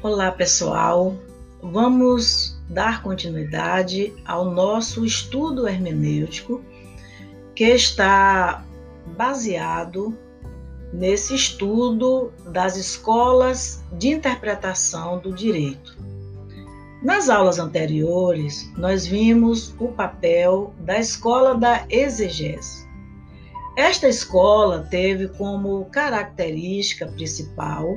Olá, pessoal. Vamos dar continuidade ao nosso estudo hermenêutico que está baseado nesse estudo das escolas de interpretação do direito. Nas aulas anteriores, nós vimos o papel da escola da exegese. Esta escola teve como característica principal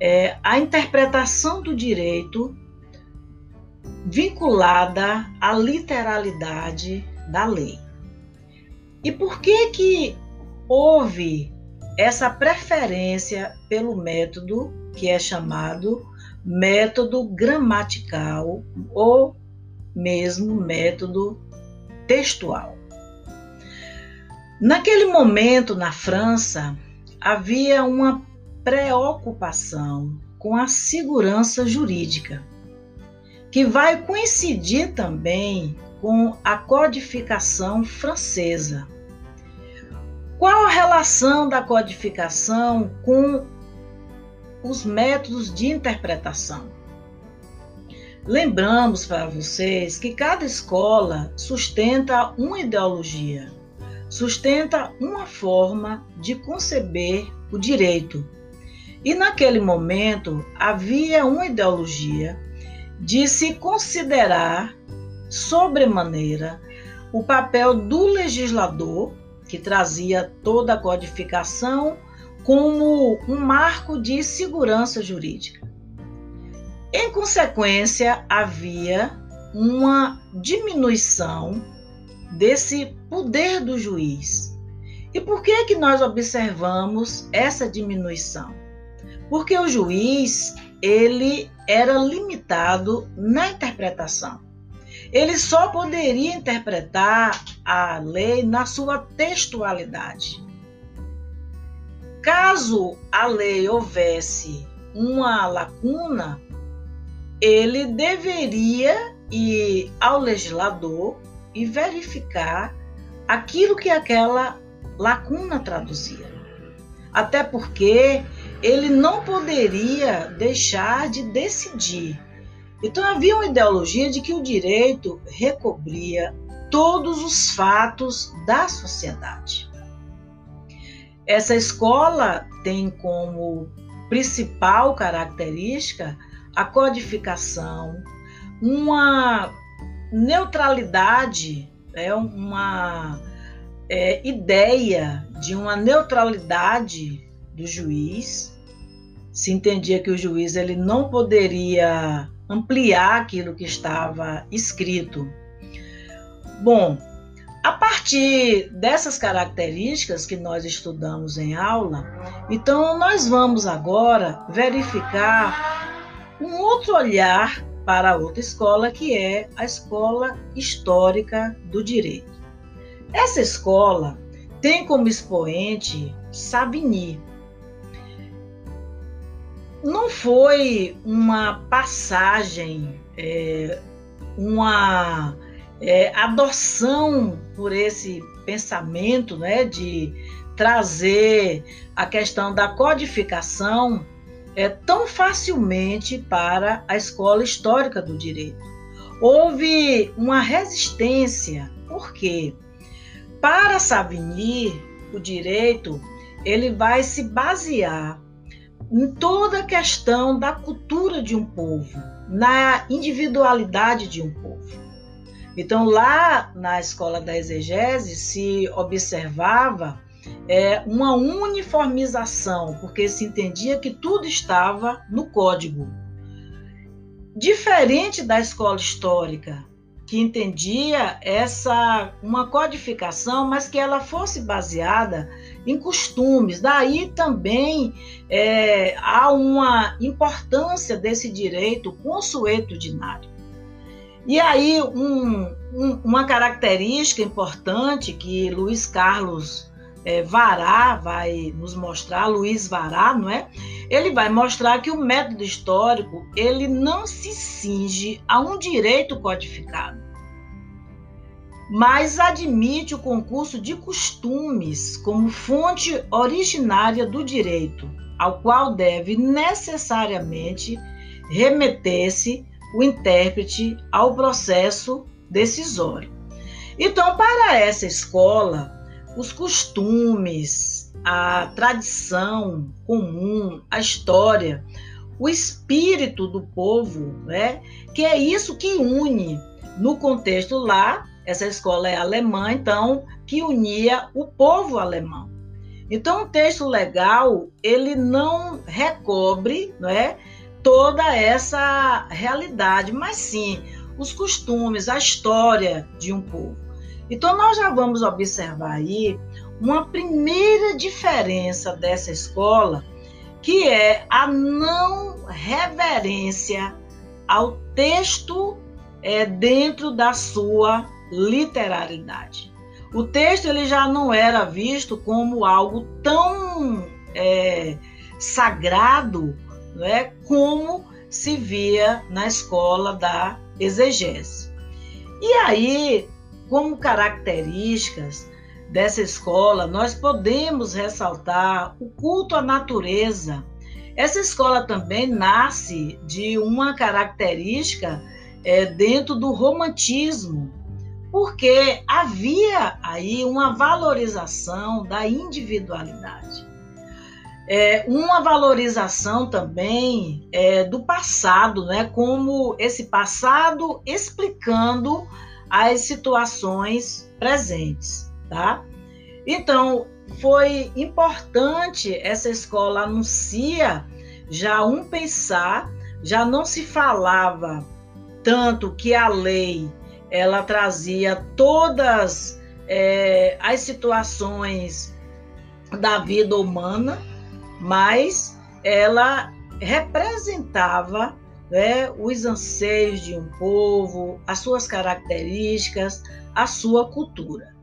é, a interpretação do direito vinculada à literalidade da lei. E por que que houve essa preferência pelo método que é chamado método gramatical ou mesmo método textual? Naquele momento, na França, havia uma preocupação com a segurança jurídica, que vai coincidir também com a codificação francesa. Qual a relação da codificação com os métodos de interpretação? Lembramos para vocês que cada escola sustenta uma ideologia sustenta uma forma de conceber o direito. E naquele momento havia uma ideologia de se considerar sobremaneira o papel do legislador, que trazia toda a codificação, como um marco de segurança jurídica. Em consequência, havia uma diminuição desse poder do juiz. E por que que nós observamos essa diminuição? Porque o juiz, ele era limitado na interpretação. Ele só poderia interpretar a lei na sua textualidade. Caso a lei houvesse uma lacuna, ele deveria ir ao legislador e verificar aquilo que aquela lacuna traduzia. Até porque ele não poderia deixar de decidir. Então havia uma ideologia de que o direito recobria todos os fatos da sociedade. Essa escola tem como principal característica a codificação, uma neutralidade, é uma é, ideia de uma neutralidade do juiz. Se entendia que o juiz ele não poderia ampliar aquilo que estava escrito. Bom, a partir dessas características que nós estudamos em aula, então nós vamos agora verificar um outro olhar para outra escola, que é a Escola Histórica do Direito. Essa escola tem como expoente Savigny. Não foi uma passagem, é, uma é, adoção por esse pensamento né, de trazer a questão da codificação é, tão facilmente para a escola histórica do direito. Houve uma resistência, porque para Savigny, o direito ele vai se basear em toda a questão da cultura de um povo, na individualidade de um povo. Então, lá na escola da exegese se observava é, uma uniformização, porque se entendia que tudo estava no código. Diferente da escola histórica, que entendia essa uma codificação, mas que ela fosse baseada em costumes. Daí também é, há uma importância desse direito consuetudinário. E aí um, um, uma característica importante que Luiz Carlos é, Vará vai nos mostrar, Luiz Vará, não é? Ele vai mostrar que o método histórico ele não se cinge a um direito codificado, mas admite o concurso de costumes como fonte originária do direito, ao qual deve necessariamente remetesse o intérprete ao processo decisório. Então, para essa escola, os costumes, a tradição comum, a história, o espírito do povo, né? Que é isso que une no contexto lá, essa escola é alemã, então que unia o povo alemão. Então, o texto legal ele não recobre, né, toda essa realidade, mas sim os costumes, a história de um povo. Então, nós já vamos observar aí uma primeira diferença dessa escola, que é a não reverência ao texto é, dentro da sua literalidade. O texto ele já não era visto como algo tão é, sagrado né, como se via na escola da exegese. E aí, como características dessa escola, nós podemos ressaltar o culto à natureza. Essa escola também nasce de uma característica é, dentro do romantismo, porque havia aí uma valorização da individualidade. É, uma valorização também é, do passado, né? como esse passado explicando as situações presentes. Tá? Então, foi importante essa escola anuncia já um pensar, já não se falava tanto que a lei ela trazia todas é, as situações da vida humana, mas ela representava né, os anseios de um povo, as suas características, a sua cultura.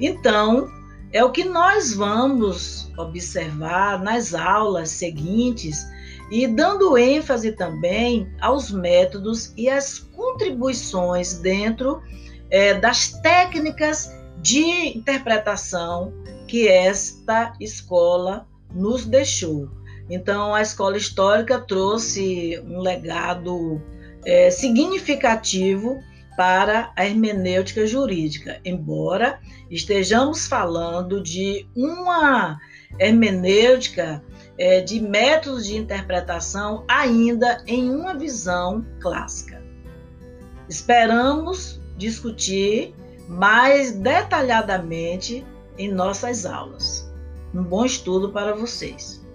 Então, é o que nós vamos observar nas aulas seguintes e dando ênfase também aos métodos e às contribuições dentro é, das técnicas de interpretação que esta escola nos deixou. Então, a escola histórica trouxe um legado é, significativo para a hermenêutica jurídica, embora estejamos falando de uma hermenêutica é, de métodos de interpretação ainda em uma visão clássica. Esperamos discutir mais detalhadamente em nossas aulas. Um bom estudo para vocês.